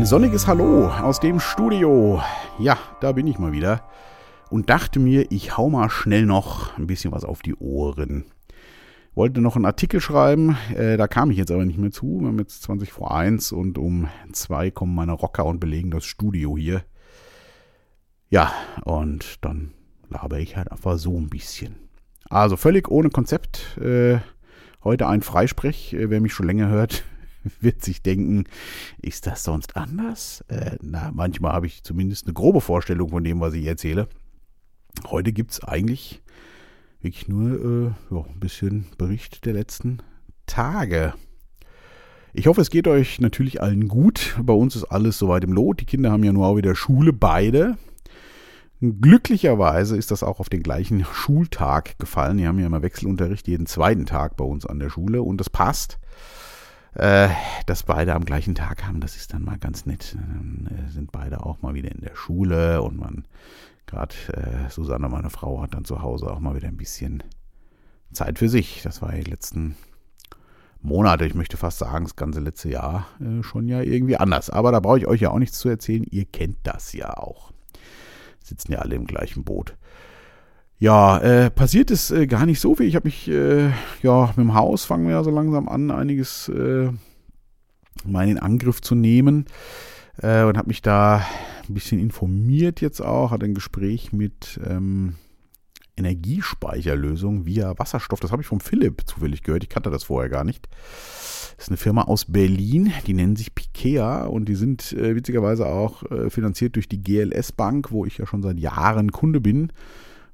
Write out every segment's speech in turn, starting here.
Ein sonniges Hallo aus dem Studio. Ja, da bin ich mal wieder und dachte mir, ich hau mal schnell noch ein bisschen was auf die Ohren. Wollte noch einen Artikel schreiben, äh, da kam ich jetzt aber nicht mehr zu. Wir haben jetzt 20 vor 1 und um 2 kommen meine Rocker und belegen das Studio hier. Ja, und dann laber ich halt einfach so ein bisschen. Also völlig ohne Konzept. Äh, heute ein Freisprech. Äh, wer mich schon länger hört, wird sich denken, ist das sonst anders? Äh, na, manchmal habe ich zumindest eine grobe Vorstellung von dem, was ich erzähle. Heute gibt es eigentlich wirklich nur äh, ja, ein bisschen Bericht der letzten Tage. Ich hoffe, es geht euch natürlich allen gut. Bei uns ist alles soweit im Lot. Die Kinder haben ja nur auch wieder Schule, beide. Glücklicherweise ist das auch auf den gleichen Schultag gefallen. Die haben ja immer Wechselunterricht jeden zweiten Tag bei uns an der Schule und das passt. Äh, dass beide am gleichen Tag haben, das ist dann mal ganz nett. Dann äh, sind beide auch mal wieder in der Schule und man, gerade äh, Susanne, meine Frau, hat dann zu Hause auch mal wieder ein bisschen Zeit für sich. Das war die letzten Monate, ich möchte fast sagen, das ganze letzte Jahr äh, schon ja irgendwie anders. Aber da brauche ich euch ja auch nichts zu erzählen. Ihr kennt das ja auch. Sitzen ja alle im gleichen Boot. Ja, äh, passiert ist äh, gar nicht so viel. Ich habe mich, äh, ja, mit dem Haus fangen wir ja so langsam an, einiges äh, mal in Angriff zu nehmen. Äh, und habe mich da ein bisschen informiert jetzt auch, hatte ein Gespräch mit ähm, Energiespeicherlösungen via Wasserstoff. Das habe ich vom Philipp zufällig gehört. Ich kannte das vorher gar nicht. Das ist eine Firma aus Berlin, die nennen sich Pikea und die sind äh, witzigerweise auch äh, finanziert durch die GLS Bank, wo ich ja schon seit Jahren Kunde bin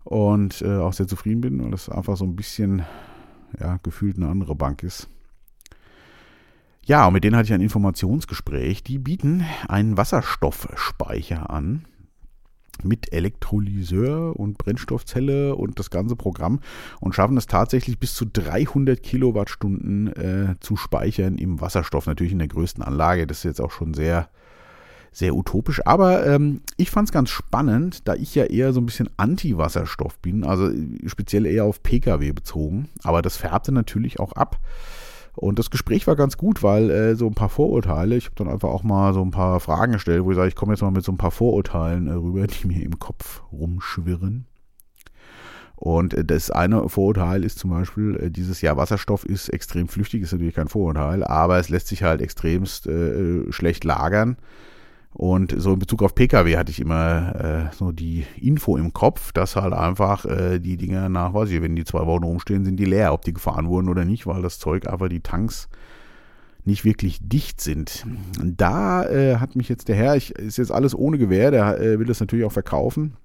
und äh, auch sehr zufrieden bin, weil das einfach so ein bisschen ja, gefühlt eine andere Bank ist. Ja, und mit denen hatte ich ein Informationsgespräch. Die bieten einen Wasserstoffspeicher an mit Elektrolyseur und Brennstoffzelle und das ganze Programm und schaffen es tatsächlich bis zu 300 Kilowattstunden äh, zu speichern im Wasserstoff. Natürlich in der größten Anlage. Das ist jetzt auch schon sehr sehr utopisch. Aber ähm, ich fand es ganz spannend, da ich ja eher so ein bisschen Anti-Wasserstoff bin, also speziell eher auf Pkw bezogen. Aber das färbte natürlich auch ab. Und das Gespräch war ganz gut, weil äh, so ein paar Vorurteile, ich habe dann einfach auch mal so ein paar Fragen gestellt, wo ich sage, ich komme jetzt mal mit so ein paar Vorurteilen äh, rüber, die mir im Kopf rumschwirren. Und äh, das eine Vorurteil ist zum Beispiel, äh, dieses Jahr Wasserstoff ist extrem flüchtig, ist natürlich kein Vorurteil, aber es lässt sich halt extremst äh, schlecht lagern. Und so in Bezug auf Pkw hatte ich immer äh, so die Info im Kopf, dass halt einfach äh, die Dinger nach, weiß ich, wenn die zwei Wochen rumstehen, sind die leer, ob die gefahren wurden oder nicht, weil das Zeug einfach die Tanks nicht wirklich dicht sind. Da äh, hat mich jetzt der Herr, ich, ist jetzt alles ohne Gewehr, der äh, will das natürlich auch verkaufen,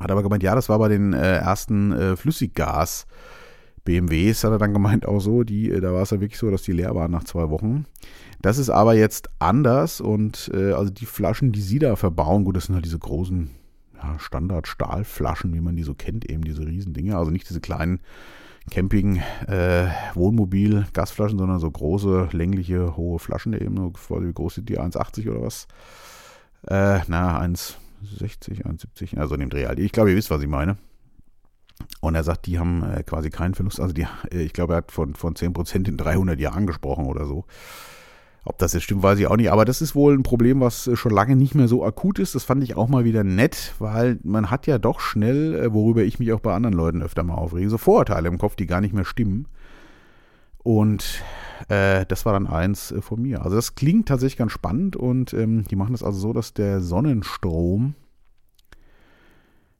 hat aber gemeint, ja, das war bei den äh, ersten äh, Flüssiggas. BMWs hat er dann gemeint auch so, die, äh, da war es ja wirklich so, dass die leer waren nach zwei Wochen. Das ist aber jetzt anders und äh, also die Flaschen, die sie da verbauen, gut, das sind halt diese großen ja, Standard-Stahlflaschen, wie man die so kennt, eben diese Riesendinger, also nicht diese kleinen Camping, äh, sondern so große, längliche, hohe Flaschen, eben so, wie groß sind die, 1,80 oder was? Äh, na, 1,60, 1,70, also in dem Dreh halt. Ich glaube, ihr wisst, was ich meine. Und er sagt, die haben äh, quasi keinen Verlust. Also die, äh, ich glaube, er hat von, von 10% in 300 Jahren gesprochen oder so. Ob das jetzt stimmt, weiß ich auch nicht. Aber das ist wohl ein Problem, was schon lange nicht mehr so akut ist. Das fand ich auch mal wieder nett, weil man hat ja doch schnell, äh, worüber ich mich auch bei anderen Leuten öfter mal aufrege, so Vorurteile im Kopf, die gar nicht mehr stimmen. Und äh, das war dann eins äh, von mir. Also das klingt tatsächlich ganz spannend und ähm, die machen das also so, dass der Sonnenstrom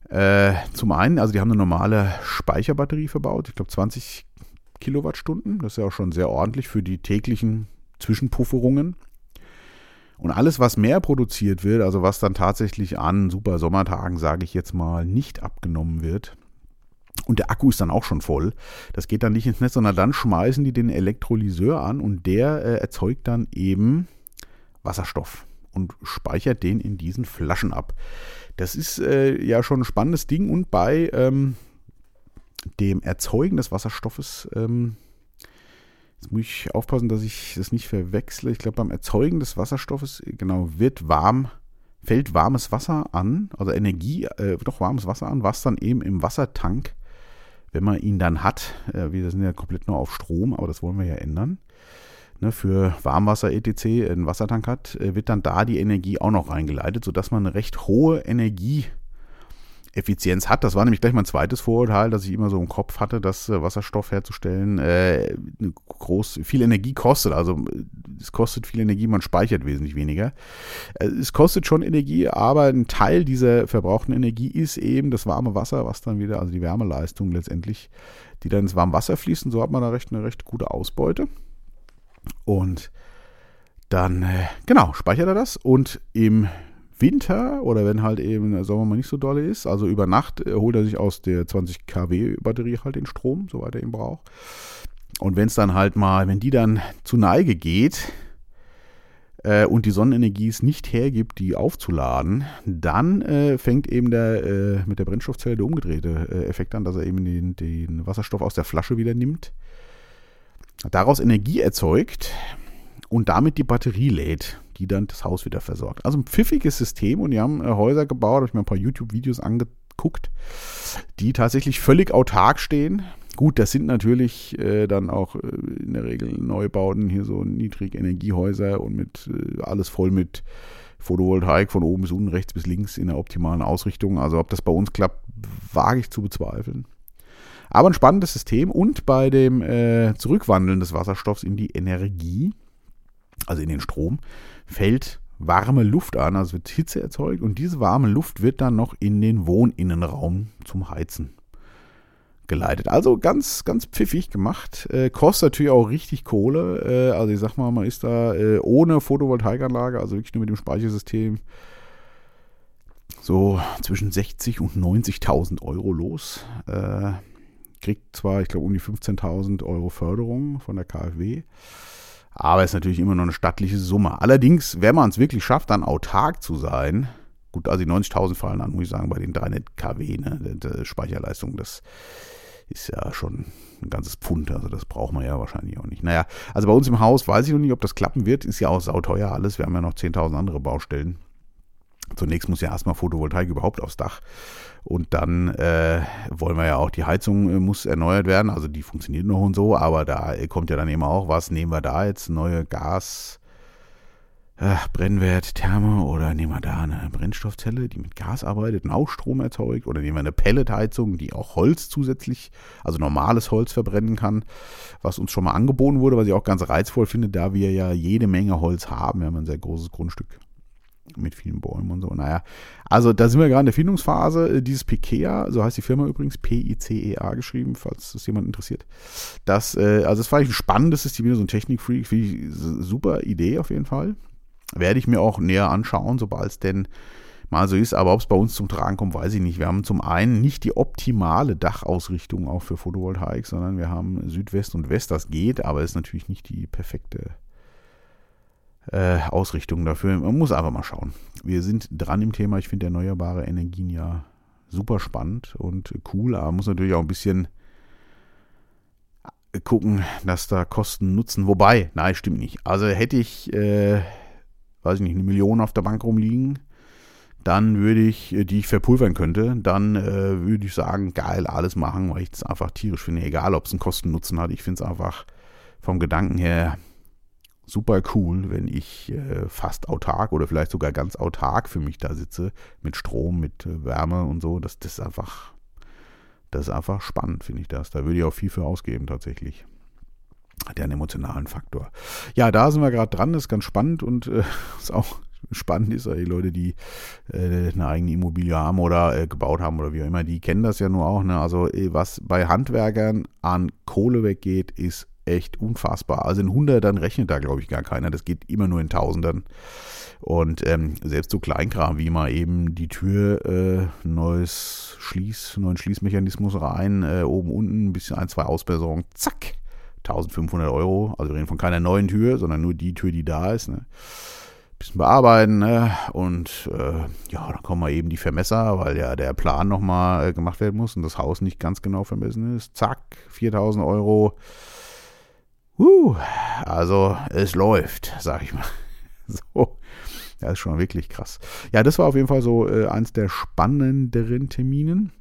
äh, zum einen, also die haben eine normale Speicherbatterie verbaut, ich glaube 20 Kilowattstunden. Das ist ja auch schon sehr ordentlich für die täglichen Zwischenpufferungen. Und alles, was mehr produziert wird, also was dann tatsächlich an super Sommertagen, sage ich jetzt mal, nicht abgenommen wird, und der Akku ist dann auch schon voll. Das geht dann nicht ins Netz, sondern dann schmeißen die den Elektrolyseur an und der äh, erzeugt dann eben Wasserstoff und speichert den in diesen Flaschen ab. Das ist äh, ja schon ein spannendes Ding und bei ähm, dem Erzeugen des Wasserstoffes ähm, Jetzt muss ich aufpassen, dass ich das nicht verwechsle. Ich glaube, beim Erzeugen des Wasserstoffes, genau, wird warm, fällt warmes Wasser an, also Energie, äh, doch warmes Wasser an, was dann eben im Wassertank, wenn man ihn dann hat, äh, wir sind ja komplett nur auf Strom, aber das wollen wir ja ändern, ne, für Warmwasser etc. einen Wassertank hat, äh, wird dann da die Energie auch noch reingeleitet, sodass man eine recht hohe Energie Effizienz hat. Das war nämlich gleich mein zweites Vorurteil, dass ich immer so im Kopf hatte, dass äh, Wasserstoff herzustellen äh, groß, viel Energie kostet. Also es kostet viel Energie, man speichert wesentlich weniger. Äh, es kostet schon Energie, aber ein Teil dieser verbrauchten Energie ist eben das warme Wasser, was dann wieder, also die Wärmeleistung letztendlich, die dann ins warme Wasser fließt. Und so hat man da recht, eine recht gute Ausbeute. Und dann, äh, genau, speichert er das und im Winter oder wenn halt eben der Sommer mal nicht so dolle ist, also über Nacht äh, holt er sich aus der 20 kW Batterie halt den Strom, soweit er ihn braucht. Und wenn es dann halt mal, wenn die dann zu Neige geht äh, und die Sonnenenergie es nicht hergibt, die aufzuladen, dann äh, fängt eben der äh, mit der Brennstoffzelle der umgedrehte äh, Effekt an, dass er eben den, den Wasserstoff aus der Flasche wieder nimmt, daraus Energie erzeugt und damit die Batterie lädt die dann das Haus wieder versorgt. Also ein pfiffiges System und die haben äh, Häuser gebaut, habe ich mir ein paar YouTube-Videos angeguckt, die tatsächlich völlig autark stehen. Gut, das sind natürlich äh, dann auch äh, in der Regel Neubauten, hier so Niedrigenergiehäuser und mit äh, alles voll mit Photovoltaik von oben bis unten, rechts bis links in der optimalen Ausrichtung. Also ob das bei uns klappt, wage ich zu bezweifeln. Aber ein spannendes System und bei dem äh, Zurückwandeln des Wasserstoffs in die Energie, also in den Strom, fällt warme Luft an, also wird Hitze erzeugt und diese warme Luft wird dann noch in den Wohninnenraum zum Heizen geleitet. Also ganz, ganz pfiffig gemacht. Äh, kostet natürlich auch richtig Kohle. Äh, also ich sag mal, man ist da äh, ohne Photovoltaikanlage, also wirklich nur mit dem Speichersystem, so zwischen 60 und 90.000 Euro los. Äh, kriegt zwar, ich glaube, um die 15.000 Euro Förderung von der KfW. Aber es ist natürlich immer noch eine stattliche Summe. Allerdings, wenn man es wirklich schafft, dann autark zu sein, gut, also die 90.000 fallen an, muss ich sagen, bei den 300 kW, ne, der Speicherleistung, das ist ja schon ein ganzes Pfund, also das braucht man ja wahrscheinlich auch nicht. Naja, also bei uns im Haus weiß ich noch nicht, ob das klappen wird, ist ja auch sauteuer alles, wir haben ja noch 10.000 andere Baustellen. Zunächst muss ja erstmal Photovoltaik überhaupt aufs Dach. Und dann äh, wollen wir ja auch, die Heizung äh, muss erneuert werden. Also die funktioniert noch und so, aber da äh, kommt ja dann eben auch, was nehmen wir da jetzt? Neue Gas, äh, Brennwert, Therme oder nehmen wir da eine Brennstoffzelle, die mit Gas arbeitet und auch Strom erzeugt? Oder nehmen wir eine Pelletheizung, die auch Holz zusätzlich, also normales Holz verbrennen kann, was uns schon mal angeboten wurde, was ich auch ganz reizvoll finde, da wir ja jede Menge Holz haben. Wir haben ein sehr großes Grundstück mit vielen Bäumen und so. Naja, also da sind wir gerade in der Findungsphase. Äh, dieses Pikea, so heißt die Firma übrigens, P-I-C-E-A geschrieben, falls das jemand interessiert. Das, äh, also das fand ich ein spannendes System, so ein Technikfreak, finde ich super Idee auf jeden Fall. Werde ich mir auch näher anschauen, sobald es denn mal so ist. Aber ob es bei uns zum Tragen kommt, weiß ich nicht. Wir haben zum einen nicht die optimale Dachausrichtung auch für Photovoltaik, sondern wir haben Südwest und West, das geht, aber ist natürlich nicht die perfekte äh, Ausrichtung dafür. Man muss einfach mal schauen. Wir sind dran im Thema. Ich finde erneuerbare Energien ja super spannend und cool, aber man muss natürlich auch ein bisschen gucken, dass da Kosten nutzen. Wobei, nein, stimmt nicht. Also hätte ich, äh, weiß ich nicht, eine Million auf der Bank rumliegen, dann würde ich, äh, die ich verpulvern könnte, dann äh, würde ich sagen, geil, alles machen, weil ich es einfach tierisch finde. Egal, ob es einen Kosten-Nutzen hat. Ich finde es einfach vom Gedanken her super cool, wenn ich äh, fast autark oder vielleicht sogar ganz autark für mich da sitze, mit Strom, mit äh, Wärme und so. Das, das ist einfach, das ist einfach spannend, finde ich das. Da würde ich auch viel für ausgeben tatsächlich. Hat ja einen emotionalen Faktor. Ja, da sind wir gerade dran, das ist ganz spannend und äh, ist auch spannend ist, die Leute, die äh, eine eigene Immobilie haben oder äh, gebaut haben oder wie auch immer, die kennen das ja nur auch. Ne? Also äh, was bei Handwerkern an Kohle weggeht, ist echt unfassbar. Also in Hundertern rechnet da, glaube ich, gar keiner. Das geht immer nur in Tausendern. Und ähm, selbst so Kleinkram, wie mal eben die Tür, äh, neues Schließ, neuen Schließmechanismus rein, äh, oben, unten, ein bisschen ein, zwei Ausbesserungen, zack, 1500 Euro. Also wir reden von keiner neuen Tür, sondern nur die Tür, die da ist. Ne? Bisschen bearbeiten ne? und äh, ja, dann kommen mal eben die Vermesser, weil ja der Plan nochmal äh, gemacht werden muss und das Haus nicht ganz genau vermessen ist. Zack, 4000 Euro Uh, also es läuft, sag ich mal. So. Das ist schon wirklich krass. Ja, das war auf jeden Fall so äh, eins der spannenderen Terminen.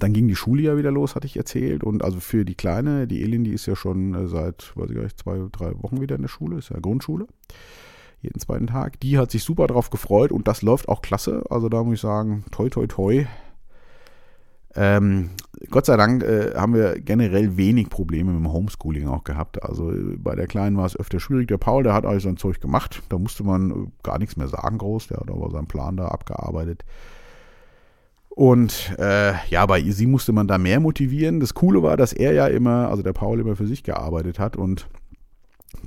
dann ging die Schule ja wieder los, hatte ich erzählt. Und also für die Kleine, die Elin, die ist ja schon äh, seit, weiß ich gar nicht, zwei, drei Wochen wieder in der Schule, ist ja Grundschule. Jeden zweiten Tag. Die hat sich super drauf gefreut und das läuft auch klasse. Also da muss ich sagen, toi, toi, toi. Ähm, Gott sei Dank äh, haben wir generell wenig Probleme mit dem Homeschooling auch gehabt. Also äh, bei der Kleinen war es öfter schwierig. Der Paul, der hat alles sein Zeug gemacht. Da musste man äh, gar nichts mehr sagen groß. Der hat aber seinen Plan da abgearbeitet. Und äh, ja, bei sie musste man da mehr motivieren. Das Coole war, dass er ja immer, also der Paul immer für sich gearbeitet hat und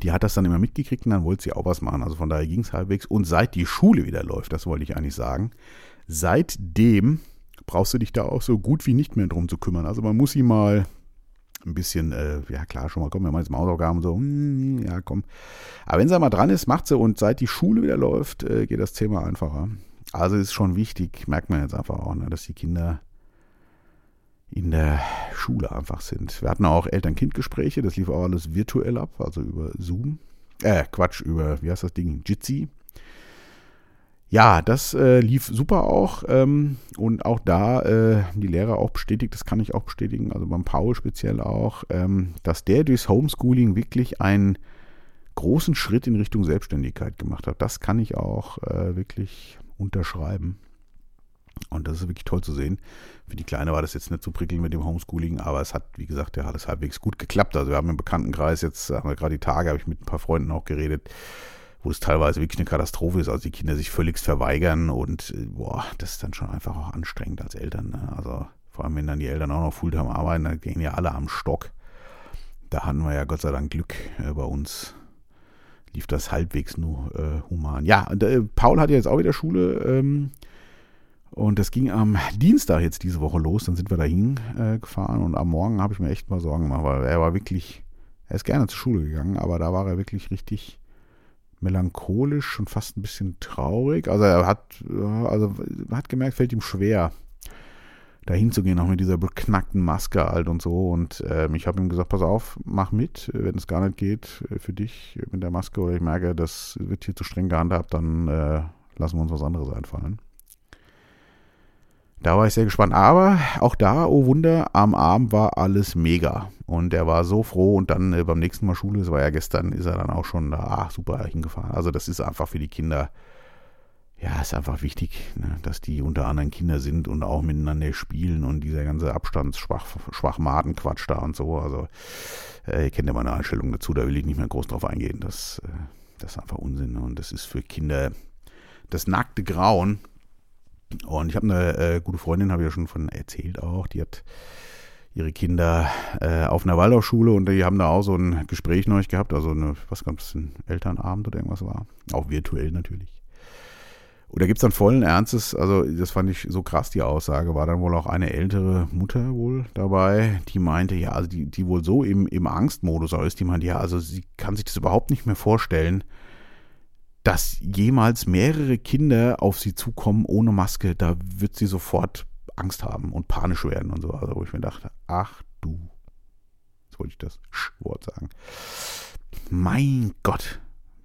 die hat das dann immer mitgekriegt und dann wollte sie auch was machen. Also von daher ging es halbwegs. Und seit die Schule wieder läuft, das wollte ich eigentlich sagen, seitdem brauchst du dich da auch so gut wie nicht mehr drum zu kümmern. Also man muss sie mal ein bisschen, äh, ja klar, schon mal, komm, wir machen jetzt Mausaufgaben so, hm, ja komm. Aber wenn sie mal dran ist, macht sie und seit die Schule wieder läuft, äh, geht das Thema einfacher. Also ist schon wichtig, merkt man jetzt einfach auch, ne, dass die Kinder in der Schule einfach sind. Wir hatten auch Eltern-Kind-Gespräche, das lief auch alles virtuell ab, also über Zoom. Äh, Quatsch, über, wie heißt das Ding? Jitsi. Ja, das äh, lief super auch. Ähm, und auch da äh, die Lehrer auch bestätigt, das kann ich auch bestätigen, also beim Paul speziell auch, ähm, dass der durchs Homeschooling wirklich einen großen Schritt in Richtung Selbstständigkeit gemacht hat. Das kann ich auch äh, wirklich unterschreiben. Und das ist wirklich toll zu sehen. Für die Kleine war das jetzt nicht so prickelnd mit dem Homeschooling, aber es hat, wie gesagt, ja alles halbwegs gut geklappt. Also wir haben im Bekanntenkreis jetzt, haben wir gerade die Tage, habe ich mit ein paar Freunden auch geredet, wo es teilweise wirklich eine Katastrophe ist, also die Kinder sich völlig verweigern und äh, boah, das ist dann schon einfach auch anstrengend als Eltern. Ne? Also vor allem, wenn dann die Eltern auch noch Fulltime arbeiten, dann gehen ja alle am Stock. Da hatten wir ja Gott sei Dank Glück äh, bei uns lief das halbwegs nur äh, human. Ja, und, äh, Paul hat ja jetzt auch wieder Schule ähm, und das ging am Dienstag jetzt diese Woche los. Dann sind wir dahin äh, gefahren und am Morgen habe ich mir echt mal Sorgen gemacht, weil er war wirklich, er ist gerne zur Schule gegangen, aber da war er wirklich richtig melancholisch und fast ein bisschen traurig. Also er hat, also hat gemerkt, fällt ihm schwer, da hinzugehen, auch mit dieser beknackten Maske halt und so. Und ähm, ich habe ihm gesagt, pass auf, mach mit, wenn es gar nicht geht äh, für dich mit der Maske oder ich merke, das wird hier zu streng gehandhabt, dann äh, lassen wir uns was anderes einfallen. Da war ich sehr gespannt. Aber auch da, oh Wunder, am Abend war alles mega. Und er war so froh. Und dann äh, beim nächsten Mal Schule, das war ja gestern, ist er dann auch schon da ah, super hingefahren. Also das ist einfach für die Kinder ja, ist einfach wichtig, ne, dass die unter anderem Kinder sind und auch miteinander spielen und dieser ganze Abstandsschwachmatenquatsch da und so. Also, äh, ihr kennt ja meine Einstellung dazu, da will ich nicht mehr groß drauf eingehen. Das, äh, das ist einfach Unsinn und das ist für Kinder das nackte Grauen. Und ich habe eine äh, gute Freundin, habe ich ja schon von erzählt auch, die hat ihre Kinder äh, auf einer Waldorfschule und die haben da auch so ein Gespräch neulich gehabt, also eine, was gab es, ein Elternabend oder irgendwas war. Auch virtuell natürlich. Und da gibt es dann vollen Ernstes, also das fand ich so krass, die Aussage, war dann wohl auch eine ältere Mutter wohl dabei, die meinte, ja, also die, die wohl so im, im Angstmodus ist, die meinte, ja, also sie kann sich das überhaupt nicht mehr vorstellen, dass jemals mehrere Kinder auf sie zukommen ohne Maske, da wird sie sofort Angst haben und panisch werden und so. Also wo ich mir dachte, ach du, jetzt wollte ich das Wort sagen. Mein Gott,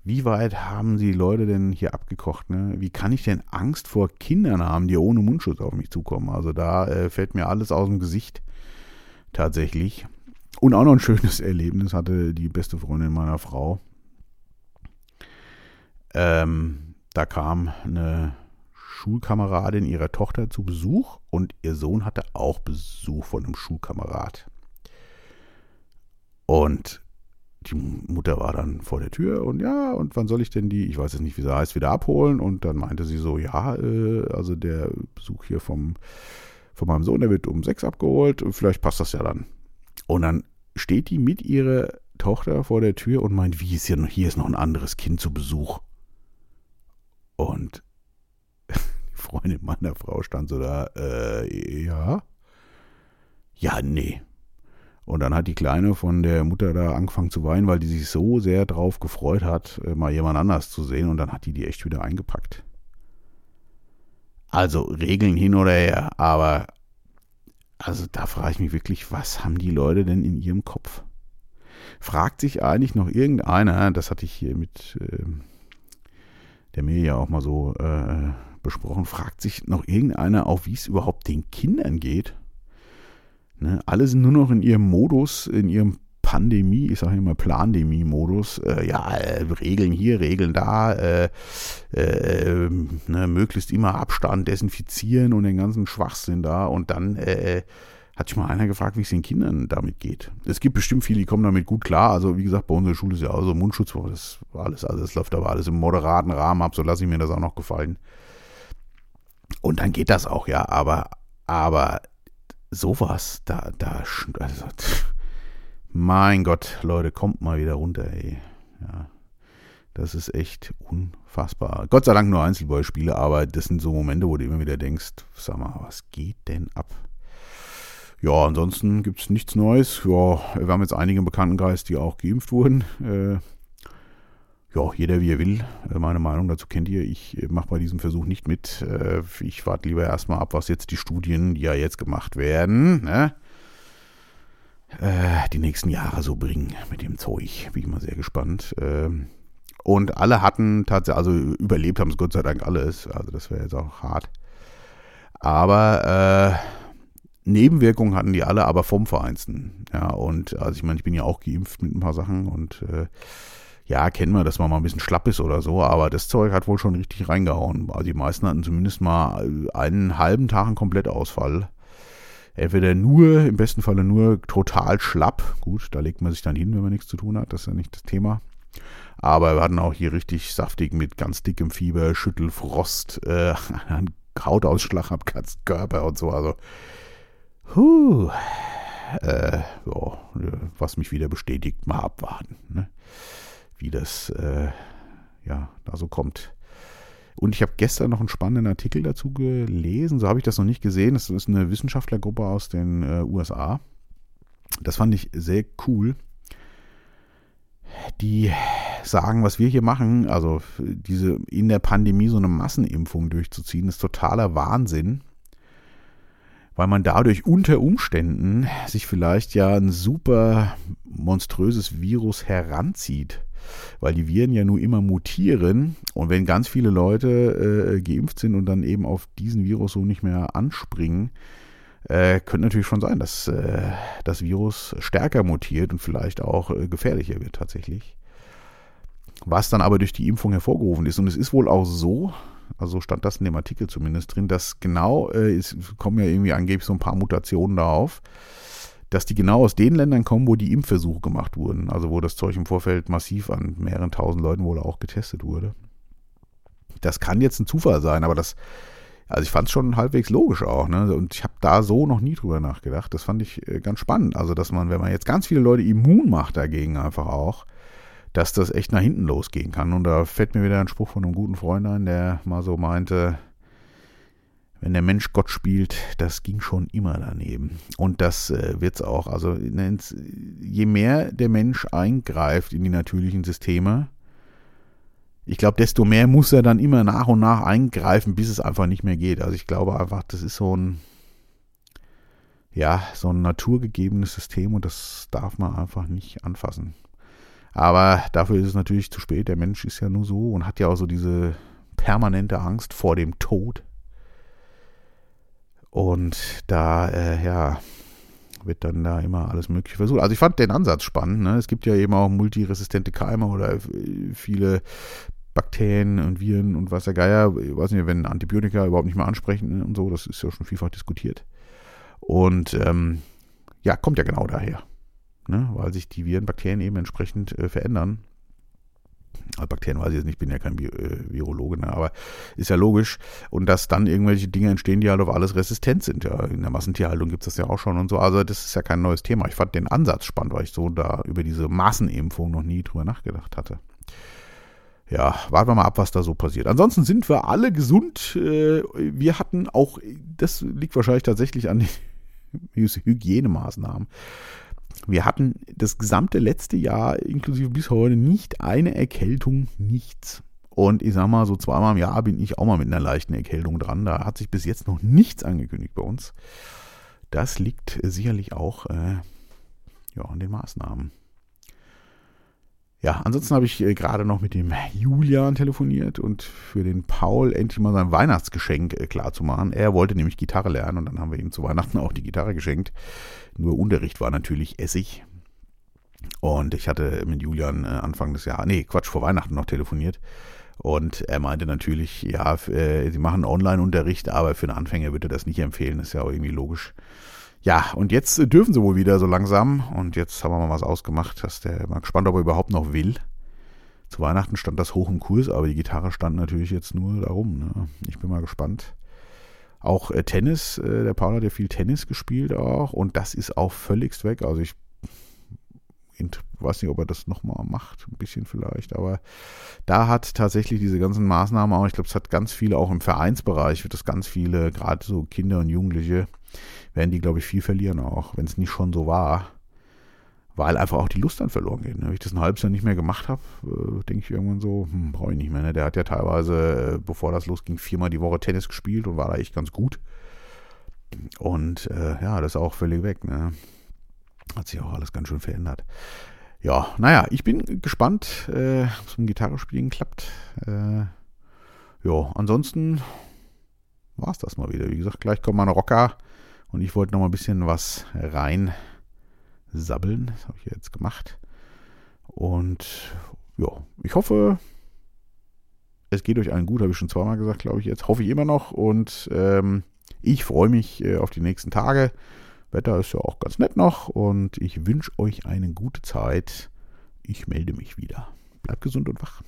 wie weit haben die Leute denn hier abgekocht? Ne? Wie kann ich denn Angst vor Kindern haben, die ohne Mundschutz auf mich zukommen? Also da äh, fällt mir alles aus dem Gesicht tatsächlich. Und auch noch ein schönes Erlebnis hatte die beste Freundin meiner Frau. Ähm, da kam eine Schulkameradin ihrer Tochter zu Besuch und ihr Sohn hatte auch Besuch von einem Schulkamerad. Und die Mutter war dann vor der Tür und ja, und wann soll ich denn die, ich weiß jetzt nicht, wie sie heißt, wieder abholen? Und dann meinte sie so, ja, äh, also der Besuch hier vom, von meinem Sohn, der wird um sechs abgeholt, vielleicht passt das ja dann. Und dann steht die mit ihrer Tochter vor der Tür und meint, wie ist hier hier ist noch ein anderes Kind zu Besuch. Und die Freundin meiner Frau stand so da, äh, ja. Ja, nee, und dann hat die Kleine von der Mutter da angefangen zu weinen, weil die sich so sehr drauf gefreut hat, äh, mal jemand anders zu sehen. Und dann hat die die echt wieder eingepackt. Also Regeln hin oder her, aber also da frage ich mich wirklich, was haben die Leute denn in ihrem Kopf? Fragt sich eigentlich noch irgendeiner, das hatte ich hier mit äh, der mir ja auch mal so äh, besprochen, fragt sich noch irgendeiner auch, wie es überhaupt den Kindern geht? Ne? Alle sind nur noch in ihrem Modus, in ihrem Pandemie, ich sage immer Plandemie-Modus, äh, ja, äh, Regeln hier, Regeln da, äh, äh, ne, möglichst immer Abstand desinfizieren und den ganzen Schwachsinn da und dann äh, hat sich mal einer gefragt, wie es den Kindern damit geht. Es gibt bestimmt viele, die kommen damit gut klar. Also wie gesagt, bei unserer Schule ist ja auch so Mundschutz, das war alles, also das läuft aber alles im moderaten Rahmen ab, so lasse ich mir das auch noch gefallen. Und dann geht das auch, ja, aber, aber sowas, da, da, also, mein Gott, Leute, kommt mal wieder runter, ey. Ja, das ist echt unfassbar. Gott sei Dank nur Einzelbeispiele, aber das sind so Momente, wo du immer wieder denkst, sag mal, was geht denn ab? Ja, ansonsten gibt es nichts Neues. Ja, wir haben jetzt einige im Bekanntenkreis, die auch geimpft wurden. Äh, ja, jeder wie er will. Äh, meine Meinung dazu kennt ihr. Ich äh, mache bei diesem Versuch nicht mit. Äh, ich warte lieber erstmal ab, was jetzt die Studien, die ja jetzt gemacht werden, ne, äh, die nächsten Jahre so bringen mit dem Zeug. Bin ich mal sehr gespannt. Ähm, und alle hatten tatsächlich, also überlebt haben es Gott sei Dank alles. Also das wäre jetzt auch hart. Aber äh, Nebenwirkungen hatten die alle, aber vom Vereinsten. Ja, und also ich meine, ich bin ja auch geimpft mit ein paar Sachen und äh, ja, kennen wir, dass man mal ein bisschen schlapp ist oder so, aber das Zeug hat wohl schon richtig reingehauen. Also die meisten hatten zumindest mal einen halben Tag einen Komplettausfall. Entweder nur, im besten Falle nur total schlapp. Gut, da legt man sich dann hin, wenn man nichts zu tun hat, das ist ja nicht das Thema. Aber wir hatten auch hier richtig saftig mit ganz dickem Fieber, Schüttelfrost, äh, Hautausschlag am ganzen Körper und so. Also Huh. Äh, ja, was mich wieder bestätigt, mal abwarten, ne? wie das äh, ja da so kommt. Und ich habe gestern noch einen spannenden Artikel dazu gelesen, so habe ich das noch nicht gesehen. Das ist eine Wissenschaftlergruppe aus den äh, USA. Das fand ich sehr cool. Die sagen, was wir hier machen, also diese in der Pandemie so eine Massenimpfung durchzuziehen, ist totaler Wahnsinn weil man dadurch unter Umständen sich vielleicht ja ein super monströses Virus heranzieht. Weil die Viren ja nur immer mutieren und wenn ganz viele Leute äh, geimpft sind und dann eben auf diesen Virus so nicht mehr anspringen, äh, könnte natürlich schon sein, dass äh, das Virus stärker mutiert und vielleicht auch äh, gefährlicher wird tatsächlich. Was dann aber durch die Impfung hervorgerufen ist. Und es ist wohl auch so, also stand das in dem Artikel zumindest drin, dass genau, äh, es kommen ja irgendwie angeblich so ein paar Mutationen da auf, dass die genau aus den Ländern kommen, wo die Impfversuche gemacht wurden. Also wo das Zeug im Vorfeld massiv an mehreren tausend Leuten wohl auch getestet wurde. Das kann jetzt ein Zufall sein, aber das, also ich fand es schon halbwegs logisch auch, ne? Und ich habe da so noch nie drüber nachgedacht. Das fand ich äh, ganz spannend. Also, dass man, wenn man jetzt ganz viele Leute immun macht dagegen einfach auch, dass das echt nach hinten losgehen kann. Und da fällt mir wieder ein Spruch von einem guten Freund ein, der mal so meinte, wenn der Mensch Gott spielt, das ging schon immer daneben. Und das äh, es auch. Also je mehr der Mensch eingreift in die natürlichen Systeme, ich glaube, desto mehr muss er dann immer nach und nach eingreifen, bis es einfach nicht mehr geht. Also ich glaube einfach, das ist so ein, ja, so ein naturgegebenes System und das darf man einfach nicht anfassen. Aber dafür ist es natürlich zu spät. Der Mensch ist ja nur so und hat ja auch so diese permanente Angst vor dem Tod. Und da, äh, ja, wird dann da immer alles Mögliche versucht. Also ich fand den Ansatz spannend. Ne? Es gibt ja eben auch multiresistente Keime oder viele Bakterien und Viren und was der Geier. Ich weiß nicht, wenn Antibiotika überhaupt nicht mehr ansprechen und so, das ist ja schon vielfach diskutiert. Und ähm, ja, kommt ja genau daher ne? weil sich die Viren, Bakterien eben entsprechend äh, verändern. Also Bakterien weiß ich jetzt nicht, ich bin ja kein Bi äh, Virologe, ne? aber ist ja logisch. Und dass dann irgendwelche Dinge entstehen, die halt auf alles resistent sind. Ja, in der Massentierhaltung gibt es das ja auch schon und so. Also das ist ja kein neues Thema. Ich fand den Ansatz spannend, weil ich so da über diese Massenimpfung noch nie drüber nachgedacht hatte. Ja, warten wir mal ab, was da so passiert. Ansonsten sind wir alle gesund. Äh, wir hatten auch, das liegt wahrscheinlich tatsächlich an den Hygienemaßnahmen. Wir hatten das gesamte letzte Jahr, inklusive bis heute, nicht eine Erkältung, nichts. Und ich sag mal, so zweimal im Jahr bin ich auch mal mit einer leichten Erkältung dran. Da hat sich bis jetzt noch nichts angekündigt bei uns. Das liegt sicherlich auch äh, ja, an den Maßnahmen. Ja, ansonsten habe ich äh, gerade noch mit dem Julian telefoniert und für den Paul endlich mal sein Weihnachtsgeschenk äh, klar zu machen. Er wollte nämlich Gitarre lernen und dann haben wir ihm zu Weihnachten auch die Gitarre geschenkt. Nur Unterricht war natürlich Essig. Und ich hatte mit Julian äh, Anfang des Jahres, nee, Quatsch, vor Weihnachten noch telefoniert. Und er meinte natürlich, ja, sie machen Online-Unterricht, aber für einen Anfänger würde er das nicht empfehlen, ist ja auch irgendwie logisch. Ja, und jetzt dürfen sie wohl wieder so langsam. Und jetzt haben wir mal was ausgemacht, dass der mal gespannt, ob er überhaupt noch will. Zu Weihnachten stand das hoch im Kurs, aber die Gitarre stand natürlich jetzt nur darum. Ne? Ich bin mal gespannt. Auch äh, Tennis, äh, der Paul hat ja viel Tennis gespielt auch und das ist auch völligst weg. Also ich weiß nicht, ob er das nochmal macht, ein bisschen vielleicht, aber da hat tatsächlich diese ganzen Maßnahmen auch, ich glaube, es hat ganz viele, auch im Vereinsbereich wird das ganz viele, gerade so Kinder und Jugendliche, werden die, glaube ich, viel verlieren auch, wenn es nicht schon so war. Weil einfach auch die Lust dann verloren geht. Ne? Wenn ich das ein halbes Jahr nicht mehr gemacht habe, äh, denke ich irgendwann so, hm, brauche ich nicht mehr. Ne? Der hat ja teilweise, äh, bevor das losging, viermal die Woche Tennis gespielt und war da echt ganz gut. Und äh, ja, das ist auch völlig weg. Ne? Hat sich auch alles ganz schön verändert. Ja, naja, ich bin gespannt, äh, zum Gitarrespielen klappt. Äh, ja, ansonsten war es das mal wieder. Wie gesagt, gleich kommt meine Rocker und ich wollte noch mal ein bisschen was rein sabbeln. Das habe ich jetzt gemacht. Und ja, ich hoffe, es geht euch allen gut, habe ich schon zweimal gesagt, glaube ich jetzt. Hoffe ich immer noch. Und ähm, ich freue mich äh, auf die nächsten Tage. Wetter ist ja auch ganz nett noch. Und ich wünsche euch eine gute Zeit. Ich melde mich wieder. Bleibt gesund und wach.